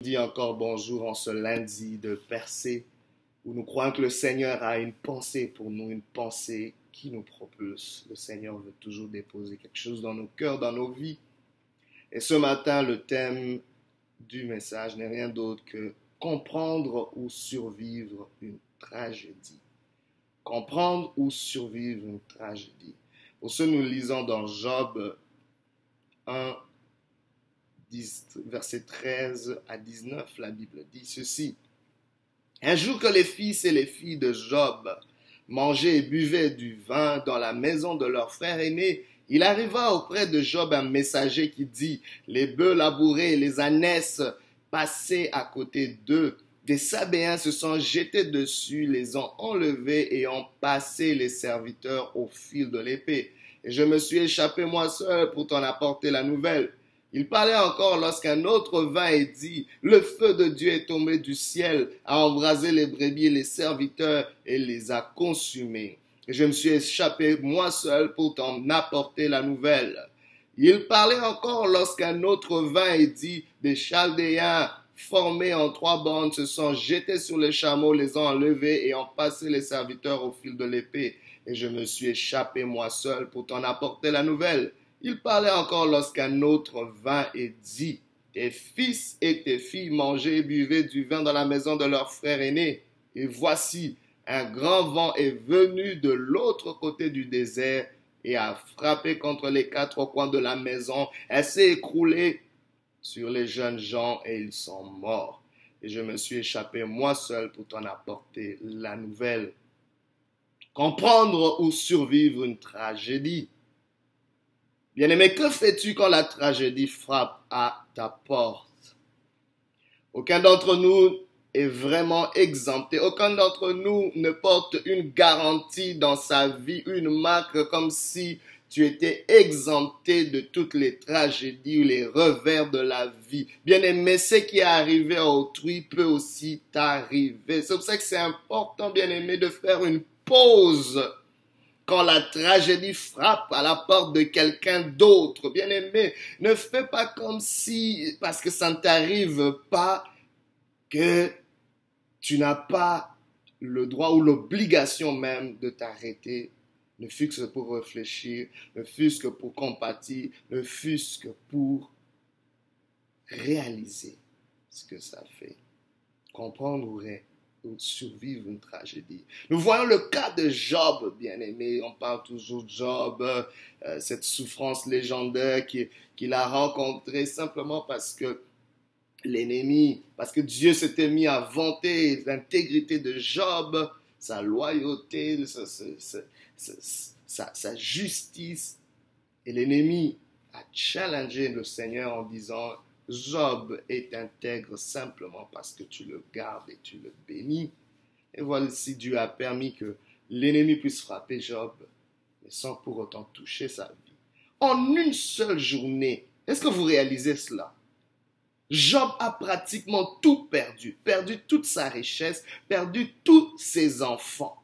dit encore bonjour en ce lundi de percée où nous croyons que le Seigneur a une pensée pour nous, une pensée qui nous propulse. Le Seigneur veut toujours déposer quelque chose dans nos cœurs, dans nos vies. Et ce matin, le thème du message n'est rien d'autre que comprendre ou survivre une tragédie. Comprendre ou survivre une tragédie. Pour ce, nous lisons dans Job 1, verset 13 à 19, la Bible dit ceci. Un jour que les fils et les filles de Job mangeaient et buvaient du vin dans la maison de leur frère aîné, il arriva auprès de Job un messager qui dit, les bœufs labourés les ânesses passaient à côté d'eux. Des Sabéens se sont jetés dessus, les ont enlevés et ont passé les serviteurs au fil de l'épée. Et je me suis échappé moi seul pour t'en apporter la nouvelle. Il parlait encore lorsqu'un autre vint et dit, Le feu de Dieu est tombé du ciel, a embrasé les brebis et les serviteurs et les a consumés. Et je me suis échappé moi seul pour t'en apporter la nouvelle. Il parlait encore lorsqu'un autre vint et dit, Des Chaldéens formés en trois bandes se sont jetés sur les chameaux, les ont enlevés et ont passé les serviteurs au fil de l'épée. Et je me suis échappé moi seul pour t'en apporter la nouvelle. Il parlait encore lorsqu'un autre vint et dit, Tes fils et tes filles mangeaient et buvaient du vin dans la maison de leur frère aîné. Et voici, un grand vent est venu de l'autre côté du désert et a frappé contre les quatre coins de la maison. Elle s'est écroulée sur les jeunes gens et ils sont morts. Et je me suis échappé moi seul pour t'en apporter la nouvelle. Comprendre ou survivre une tragédie. Bien-aimé, que fais-tu quand la tragédie frappe à ta porte? Aucun d'entre nous est vraiment exempté. Aucun d'entre nous ne porte une garantie dans sa vie, une marque comme si tu étais exempté de toutes les tragédies ou les revers de la vie. Bien-aimé, ce qui est arrivé à autrui peut aussi t'arriver. C'est pour ça que c'est important, bien-aimé, de faire une pause quand la tragédie frappe à la porte de quelqu'un d'autre. Bien aimé, ne fais pas comme si, parce que ça ne t'arrive pas, que tu n'as pas le droit ou l'obligation même de t'arrêter, ne fût-ce que pour réfléchir, ne fût-ce que pour compatir, ne fût-ce que pour réaliser ce que ça fait. Comprendre ou survivre une tragédie. Nous voyons le cas de Job, bien aimé. On parle toujours de Job, euh, cette souffrance légendaire qu'il a rencontrée simplement parce que l'ennemi, parce que Dieu s'était mis à vanter l'intégrité de Job, sa loyauté, sa, sa justice. Et l'ennemi a challengé le Seigneur en disant, Job est intègre simplement parce que tu le gardes et tu le bénis. Et voici Dieu a permis que l'ennemi puisse frapper Job, mais sans pour autant toucher sa vie. En une seule journée, est-ce que vous réalisez cela? Job a pratiquement tout perdu, perdu toute sa richesse, perdu tous ses enfants.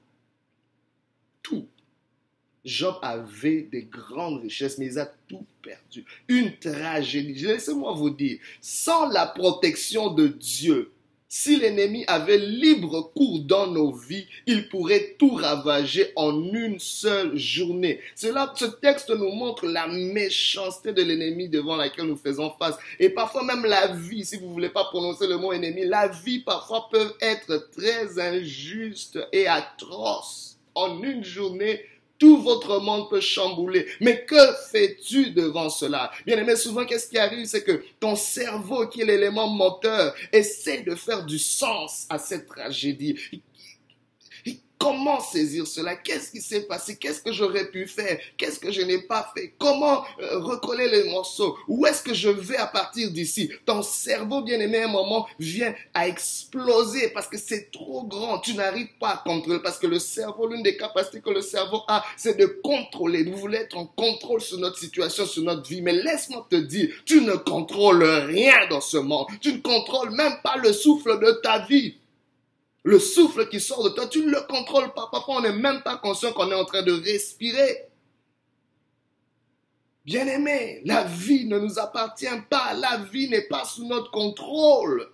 Job avait des grandes richesses, mais il a tout perdu. Une tragédie. Laissez-moi vous dire, sans la protection de Dieu, si l'ennemi avait libre cours dans nos vies, il pourrait tout ravager en une seule journée. Cela, ce texte nous montre la méchanceté de l'ennemi devant laquelle nous faisons face. Et parfois même la vie, si vous ne voulez pas prononcer le mot ennemi, la vie parfois peut être très injuste et atroce. En une journée, tout votre monde peut chambouler. Mais que fais-tu devant cela? Bien aimé, souvent, qu'est-ce qui arrive C'est que ton cerveau, qui est l'élément moteur, essaie de faire du sens à cette tragédie. Comment saisir cela? Qu'est-ce qui s'est passé? Qu'est-ce que j'aurais pu faire? Qu'est-ce que je n'ai pas fait? Comment euh, recoller les morceaux? Où est-ce que je vais à partir d'ici? Ton cerveau, bien aimé, à un moment vient à exploser parce que c'est trop grand. Tu n'arrives pas à contrôler parce que le cerveau, l'une des capacités que le cerveau a, c'est de contrôler. Nous voulons être en contrôle sur notre situation, sur notre vie. Mais laisse-moi te dire, tu ne contrôles rien dans ce monde. Tu ne contrôles même pas le souffle de ta vie. Le souffle qui sort de toi, tu ne le contrôles pas. Parfois, on n'est même pas conscient qu'on est en train de respirer. Bien-aimé, la vie ne nous appartient pas. La vie n'est pas sous notre contrôle.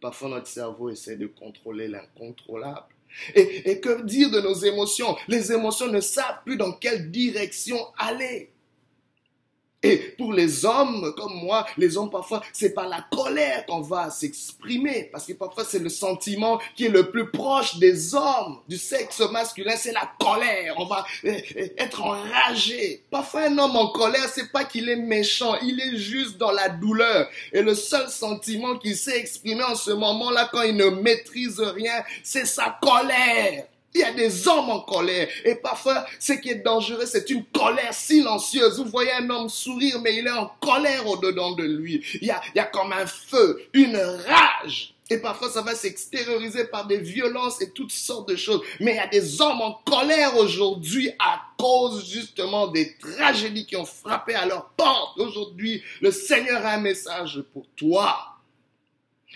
parfois notre cerveau essaie de contrôler l'incontrôlable. Et, et que dire de nos émotions? Les émotions ne savent plus dans quelle direction aller. Et pour les hommes comme moi, les hommes parfois, c'est par la colère qu'on va s'exprimer. Parce que parfois, c'est le sentiment qui est le plus proche des hommes, du sexe masculin, c'est la colère. On va euh, euh, être enragé. Parfois, un homme en colère, c'est pas qu'il est méchant, il est juste dans la douleur. Et le seul sentiment qu'il sait exprimer en ce moment-là, quand il ne maîtrise rien, c'est sa colère. Il y a des hommes en colère. Et parfois, ce qui est dangereux, c'est une colère silencieuse. Vous voyez un homme sourire, mais il est en colère au-dedans de lui. Il y a, il y a comme un feu, une rage. Et parfois, ça va s'extérioriser par des violences et toutes sortes de choses. Mais il y a des hommes en colère aujourd'hui à cause justement des tragédies qui ont frappé à leur porte. Aujourd'hui, le Seigneur a un message pour toi.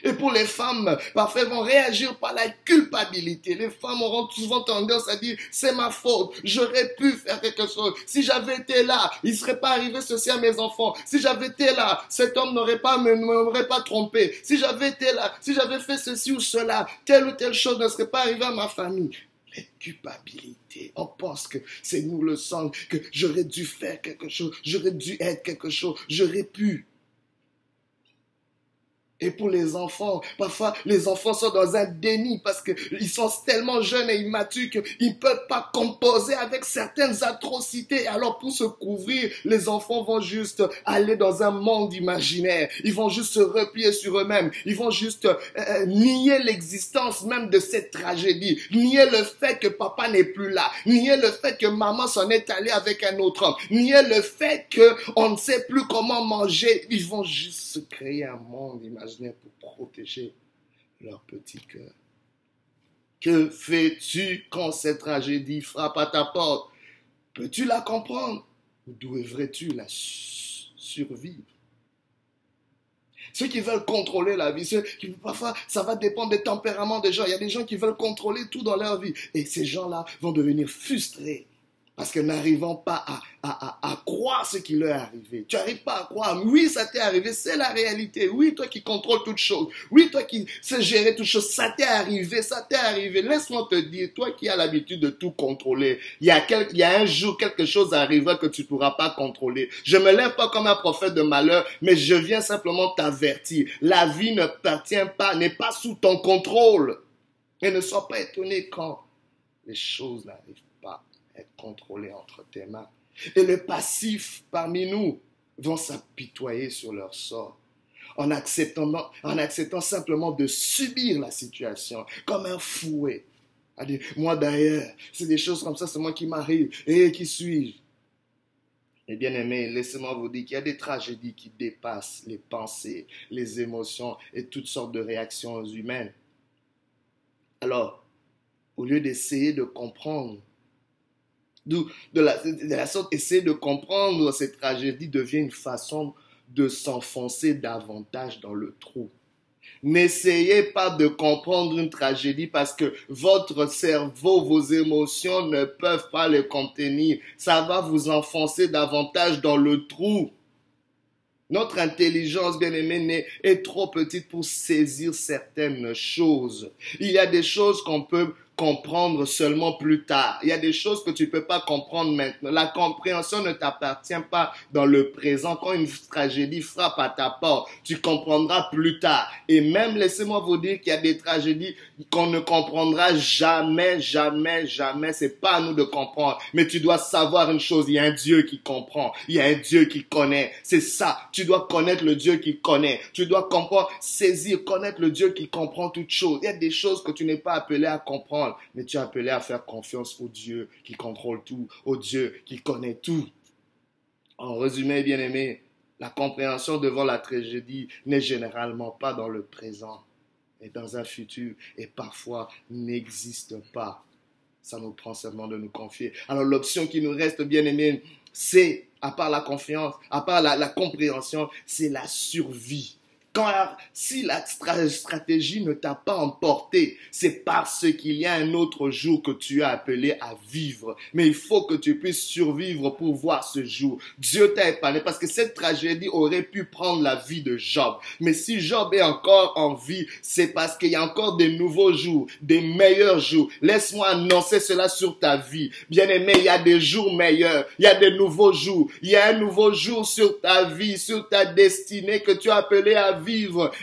Et pour les femmes, parfois elles vont réagir par la culpabilité. Les femmes auront souvent tendance à dire, c'est ma faute, j'aurais pu faire quelque chose. Si j'avais été là, il ne serait pas arrivé ceci à mes enfants. Si j'avais été là, cet homme n'aurait pas, m'aurait pas trompé. Si j'avais été là, si j'avais fait ceci ou cela, telle ou telle chose ne serait pas arrivée à ma famille. Les culpabilités. On pense que c'est nous le sang, que j'aurais dû faire quelque chose, j'aurais dû être quelque chose, j'aurais pu. Et pour les enfants, parfois les enfants sont dans un déni parce qu'ils sont tellement jeunes et immatures qu'ils ne peuvent pas composer avec certaines atrocités. Alors pour se couvrir, les enfants vont juste aller dans un monde imaginaire. Ils vont juste se replier sur eux-mêmes. Ils vont juste euh, euh, nier l'existence même de cette tragédie. Nier le fait que papa n'est plus là. Nier le fait que maman s'en est allée avec un autre homme. Nier le fait qu'on ne sait plus comment manger. Ils vont juste se créer un monde imaginaire pour protéger leur petit cœur. Que fais-tu quand cette tragédie frappe à ta porte? Peux-tu la comprendre? Ou devrais-tu la survivre? Ceux qui veulent contrôler la vie, ceux qui, parfois, ça va dépendre des tempéraments des gens. Il y a des gens qui veulent contrôler tout dans leur vie. Et ces gens-là vont devenir frustrés parce que n'arrivant pas à, à, à, croire ce qui leur est arrivé. Tu n'arrives pas à croire. Oui, ça t'est arrivé, c'est la réalité. Oui, toi qui contrôles toutes choses. Oui, toi qui sais gérer toutes choses, ça t'est arrivé, ça t'est arrivé. Laisse-moi te dire, toi qui as l'habitude de tout contrôler, il y, a quel, il y a un jour quelque chose arrivera que tu ne pourras pas contrôler. Je me lève pas comme un prophète de malheur, mais je viens simplement t'avertir. La vie ne t'appartient pas, n'est pas sous ton contrôle. Et ne sois pas étonné quand les choses n'arrivent être contrôlé entre tes mains. Et les passifs parmi nous vont s'apitoyer sur leur sort en acceptant, en acceptant simplement de subir la situation comme un fouet. moi d'ailleurs, c'est des choses comme ça, c'est moi qui m'arrive. Et qui suis-je? Eh bien aimé, laissez-moi vous dire qu'il y a des tragédies qui dépassent les pensées, les émotions et toutes sortes de réactions humaines. Alors, au lieu d'essayer de comprendre de, la, la sorte, essayer de comprendre cette tragédie devient une façon de s'enfoncer davantage dans le trou. N'essayez pas de comprendre une tragédie parce que votre cerveau, vos émotions ne peuvent pas le contenir. Ça va vous enfoncer davantage dans le trou. Notre intelligence, bien aimée, est trop petite pour saisir certaines choses. Il y a des choses qu'on peut comprendre seulement plus tard. Il y a des choses que tu peux pas comprendre maintenant. La compréhension ne t'appartient pas dans le présent. Quand une tragédie frappe à ta porte, tu comprendras plus tard. Et même, laissez-moi vous dire qu'il y a des tragédies qu'on ne comprendra jamais, jamais, jamais. C'est pas à nous de comprendre. Mais tu dois savoir une chose. Il y a un Dieu qui comprend. Il y a un Dieu qui connaît. C'est ça. Tu dois connaître le Dieu qui connaît. Tu dois comprendre, saisir, connaître le Dieu qui comprend toutes choses. Il y a des choses que tu n'es pas appelé à comprendre mais tu es appelé à faire confiance au Dieu qui contrôle tout, au Dieu qui connaît tout. En résumé, bien aimé, la compréhension devant la tragédie n'est généralement pas dans le présent, mais dans un futur et parfois n'existe pas. Ça nous prend seulement de nous confier. Alors l'option qui nous reste, bien aimé, c'est, à part la confiance, à part la, la compréhension, c'est la survie Quand, si la stratégie ne t'a pas emporté, c'est parce qu'il y a un autre jour que tu as appelé à vivre. Mais il faut que tu puisses survivre pour voir ce jour. Dieu t'a épargné parce que cette tragédie aurait pu prendre la vie de Job. Mais si Job est encore en vie, c'est parce qu'il y a encore des nouveaux jours, des meilleurs jours. Laisse-moi annoncer cela sur ta vie. Bien aimé, il y a des jours meilleurs. Il y a des nouveaux jours. Il y a un nouveau jour sur ta vie, sur ta destinée que tu as appelé à vivre.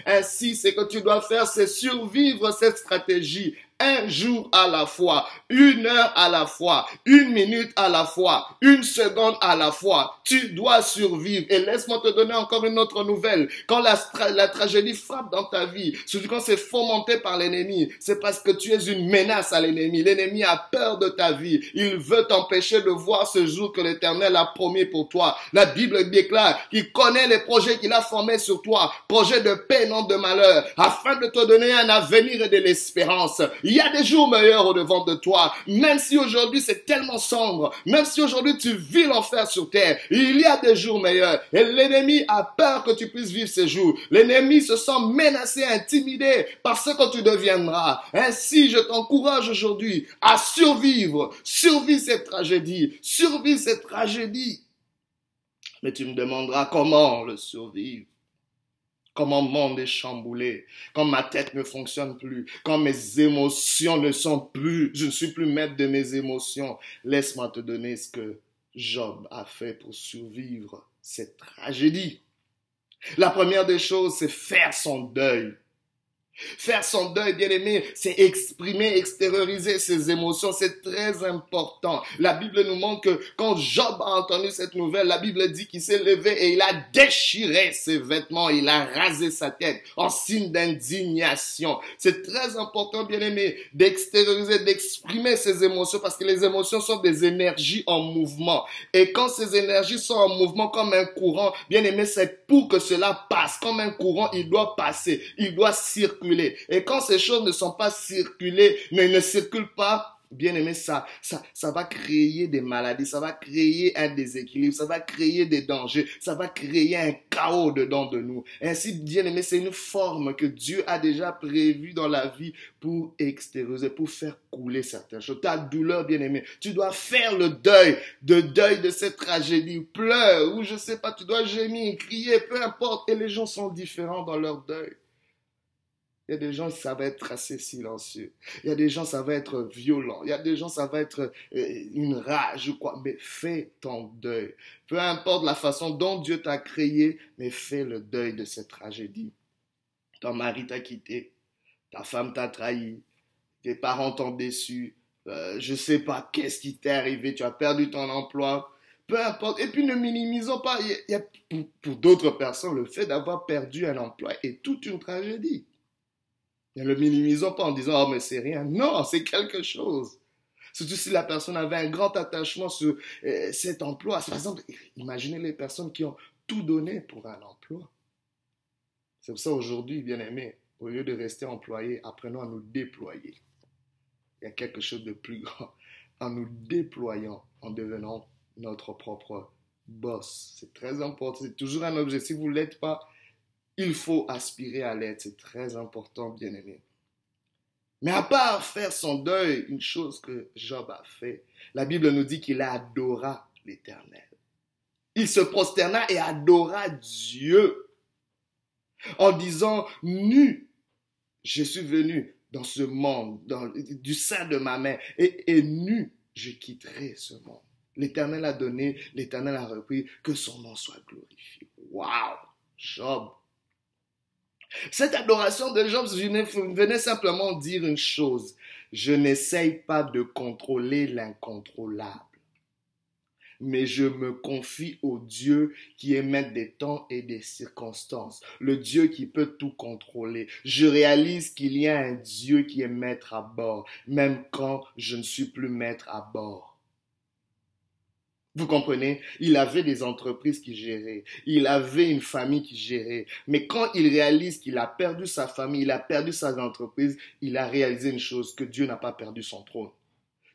Ainsi, ce que tu dois faire, c'est survivre cette stratégie un jour à la fois, une heure à la fois, une minute à la fois, une seconde à la fois. Tu dois survivre. Et laisse-moi te donner encore une autre nouvelle. Quand la, tragédie frappe dans ta vie, surtout quand c'est fomenté par l'ennemi, c'est parce que tu es une menace à l'ennemi. L'ennemi a peur de ta vie. Il veut t'empêcher de voir ce jour que l'Éternel a promis pour toi. La Bible déclare qu'il connaît les projets qu'il a formés sur toi, projets de paix, non de malheur, afin de te donner un avenir et de l'espérance. Il y a des jours meilleurs au devant de toi. Même si aujourd'hui c'est tellement sombre, même si aujourd'hui tu vis l'enfer sur terre, il y a des jours meilleurs. Et l'ennemi a peur que tu puisses vivre ces jours. L'ennemi se sent menacé, intimidé par ce que tu deviendras. Ainsi, je t'encourage aujourd'hui à survivre, survivre cette tragédie, survivre cette tragédie. Mais tu me demanderas comment le survivre. Quand mon monde est chamboulé, quand ma tête ne fonctionne plus, quand mes émotions ne sont plus, je ne suis plus maître de mes émotions, laisse-moi te donner ce que Job a fait pour survivre cette tragédie. La première des choses, c'est faire son deuil. Faire son deuil, bien aimé, c'est exprimer, extérioriser ses émotions. C'est très important. La Bible nous montre que quand Job a entendu cette nouvelle, la Bible dit qu'il s'est levé et il a déchiré ses vêtements. Il a rasé sa tête en signe d'indignation. C'est très important, bien aimé, d'extérioriser, d'exprimer ses émotions parce que les émotions sont des énergies en mouvement. Et quand ces énergies sont en mouvement comme un courant, bien aimé, c'est pour que cela passe. Comme un courant, il doit passer. Il doit circuler et quand ces choses ne sont pas circulées, ne, ne circulent pas, bien aimé, ça, ça, ça va créer des maladies, ça va créer un déséquilibre, ça va créer des dangers, ça va créer un chaos dedans de nous. Ainsi, bien aimé, c'est une forme que Dieu a déjà prévue dans la vie pour extérioriser, pour faire couler certaines choses. Ta douleur, bien aimé, tu dois faire le deuil, de deuil de cette tragédie. Pleure, ou je sais pas, tu dois gémir, crier, peu importe. Et les gens sont différents dans leur deuil. Il y a des gens, ça va être assez silencieux. Il y a des gens, ça va être violent. Il y a des gens, ça va être euh, une rage ou quoi. Mais fais ton deuil. Peu importe la façon dont Dieu t'a créé, mais fais le deuil de cette tragédie. Ton mari t'a quitté. Ta femme t'a trahi. Tes parents t'ont déçu. Euh, je sais pas qu'est-ce qui t'est arrivé? Tu as perdu ton emploi. Peu importe. Et puis ne minimisons pas. Il y a, pour, pour d'autres personnes, le fait d'avoir perdu un emploi est toute une tragédie. Ne le minimisons pas en disant, oh, mais c'est rien. Non, c'est quelque chose. Surtout si la personne avait un grand attachement sur euh, cet emploi. Par exemple, imaginez les personnes qui ont tout donné pour un emploi. C'est pour ça aujourd'hui, bien aimé, au lieu de rester employé, apprenons à nous déployer. Il y a quelque chose de plus grand en nous déployant, en devenant notre propre boss. C'est très important. C'est toujours un objectif. Si vous ne l'êtes pas, il faut aspirer à l'aide, c'est très important, bien aimé. Mais à part faire son deuil, une chose que Job a fait, la Bible nous dit qu'il adora l'Éternel. Il se prosterna et adora Dieu en disant, nu, je suis venu dans ce monde, du sein de ma mère, et, et nu, je quitterai ce monde. L'Éternel a donné, l'Éternel a repris, que son nom soit glorifié. Waouh! Job cette adoration de Job venait simplement dire une chose. Je n'essaye pas de contrôler l'incontrôlable, mais je me confie au Dieu qui est maître des temps et des circonstances, le Dieu qui peut tout contrôler. Je réalise qu'il y a un Dieu qui est maître à bord, même quand je ne suis plus maître à bord. Vous comprenez? Il avait des entreprises qui géraient. Il avait une famille qui gérait. Mais quand il réalise qu'il a perdu sa famille, il a perdu sa entreprise, il a réalisé une chose, que Dieu n'a pas perdu son trône.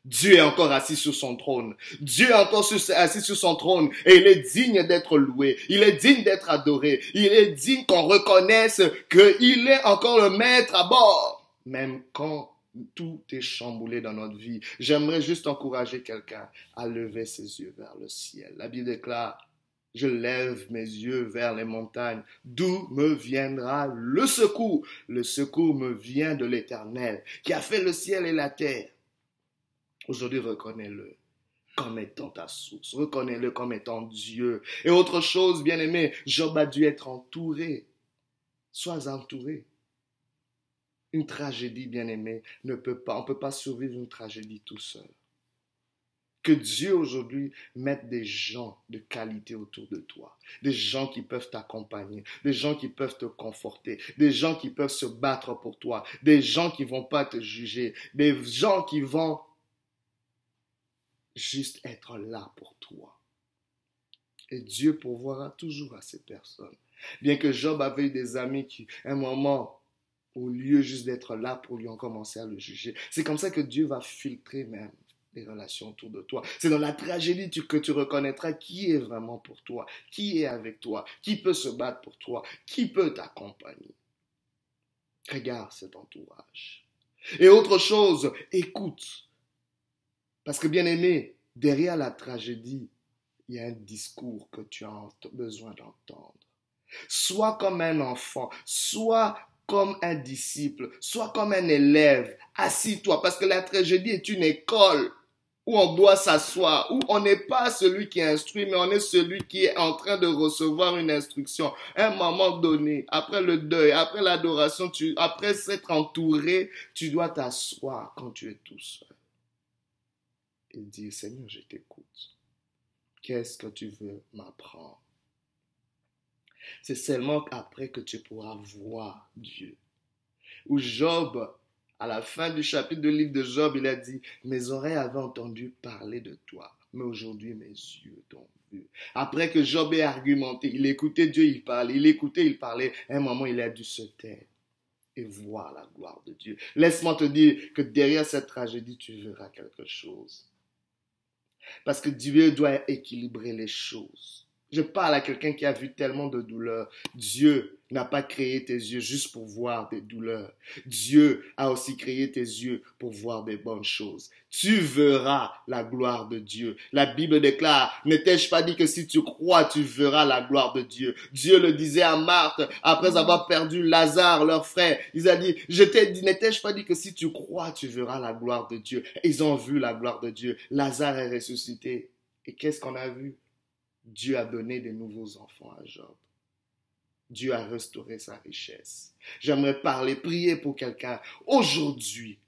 Dieu est encore assis sur son trône. Dieu est encore assis sur son trône et il est digne d'être loué. Il est digne d'être adoré. Il est digne qu'on reconnaisse qu'il est encore le maître à bord. Même quand tout est chamboulé dans notre vie. J'aimerais juste encourager quelqu'un à lever ses yeux vers le ciel. La Bible déclare, je lève mes yeux vers les montagnes. D'où me viendra le secours? Le secours me vient de l'Éternel, qui a fait le ciel et la terre. Aujourd'hui, reconnais-le comme étant ta source. Reconnais-le comme étant Dieu. Et autre chose, bien aimé, Job a dû être entouré. Sois entouré. Une tragédie, bien aimé, ne peut pas, on ne peut pas survivre une tragédie tout seul. Que Dieu aujourd'hui mette des gens de qualité autour de toi, des gens qui peuvent t'accompagner, des gens qui peuvent te conforter, des gens qui peuvent se battre pour toi, des gens qui vont pas te juger, des gens qui vont juste être là pour toi. Et Dieu pourvoira toujours à ces personnes. Bien que Job avait eu des amis qui, un moment, au lieu juste d'être là pour lui, ont commencé à le juger. C'est comme ça que Dieu va filtrer même les relations autour de toi. C'est dans la tragédie que tu reconnaîtras qui est vraiment pour toi, qui est avec toi, qui peut se battre pour toi, qui peut t'accompagner. Regarde cet entourage. Et autre chose, écoute. Parce que bien aimé, derrière la tragédie, il y a un discours que tu as besoin d'entendre. Sois comme un enfant, sois comme un disciple, sois comme un élève, assis-toi, parce que la tragédie est une école où on doit s'asseoir, où on n'est pas celui qui instruit, mais on est celui qui est en train de recevoir une instruction. Un moment donné, après le deuil, après l'adoration, après s'être entouré, tu dois t'asseoir quand tu es tout seul. Et dire, Seigneur, je t'écoute. Qu'est-ce que tu veux m'apprendre? C'est seulement après que tu pourras voir Dieu. Ou Job à la fin du chapitre du livre de Job, il a dit, mes oreilles avaient entendu parler de toi, mais aujourd'hui mes yeux t'ont vu. Après que Job ait argumenté, il écoutait Dieu, il parlait, il écoutait, il parlait, à un moment il a dû se taire et voir la gloire de Dieu. Laisse-moi te dire que derrière cette tragédie, tu verras quelque chose. Parce que Dieu doit équilibrer les choses. Je parle à quelqu'un qui a vu tellement de douleurs. Dieu n'a pas créé tes yeux juste pour voir des douleurs. Dieu a aussi créé tes yeux pour voir des bonnes choses. Tu verras la gloire de Dieu. La Bible déclare, n'étais-je pas dit que si tu crois, tu verras la gloire de Dieu? Dieu le disait à Marthe après avoir perdu Lazare, leur frère. Il a dit, je t'ai dit, n'étais-je pas dit que si tu crois, tu verras la gloire de Dieu? Ils ont vu la gloire de Dieu. Lazare est ressuscité. Et qu'est-ce qu'on a vu? Dieu a donné des nouveaux enfants à Job. Dieu a restauré sa richesse. J'aimerais parler, prier pour quelqu'un aujourd'hui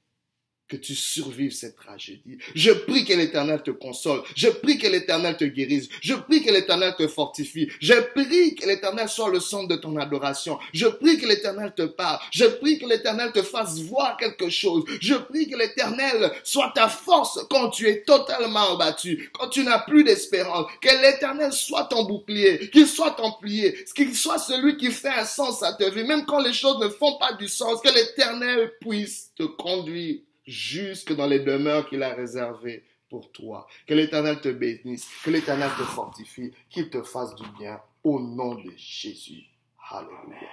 que tu survives cette tragédie. Je prie que l'Éternel te console. Je prie que l'Éternel te guérisse. Je prie que l'Éternel te fortifie. Je prie que l'Éternel soit le centre de ton adoration. Je prie que l'Éternel te parle. Je prie que l'Éternel te fasse voir quelque chose. Je prie que l'Éternel soit ta force quand tu es totalement abattu, quand tu n'as plus d'espérance. Que l'Éternel soit ton bouclier, qu'il soit ton plié, qu'il soit celui qui fait un sens à ta vie, même quand les choses ne font pas du sens, que l'Éternel puisse te conduire jusque dans les demeures qu'il a réservées pour toi. Que l'Éternel te bénisse, que l'Éternel te fortifie, qu'il te fasse du bien au nom de Jésus. Alléluia.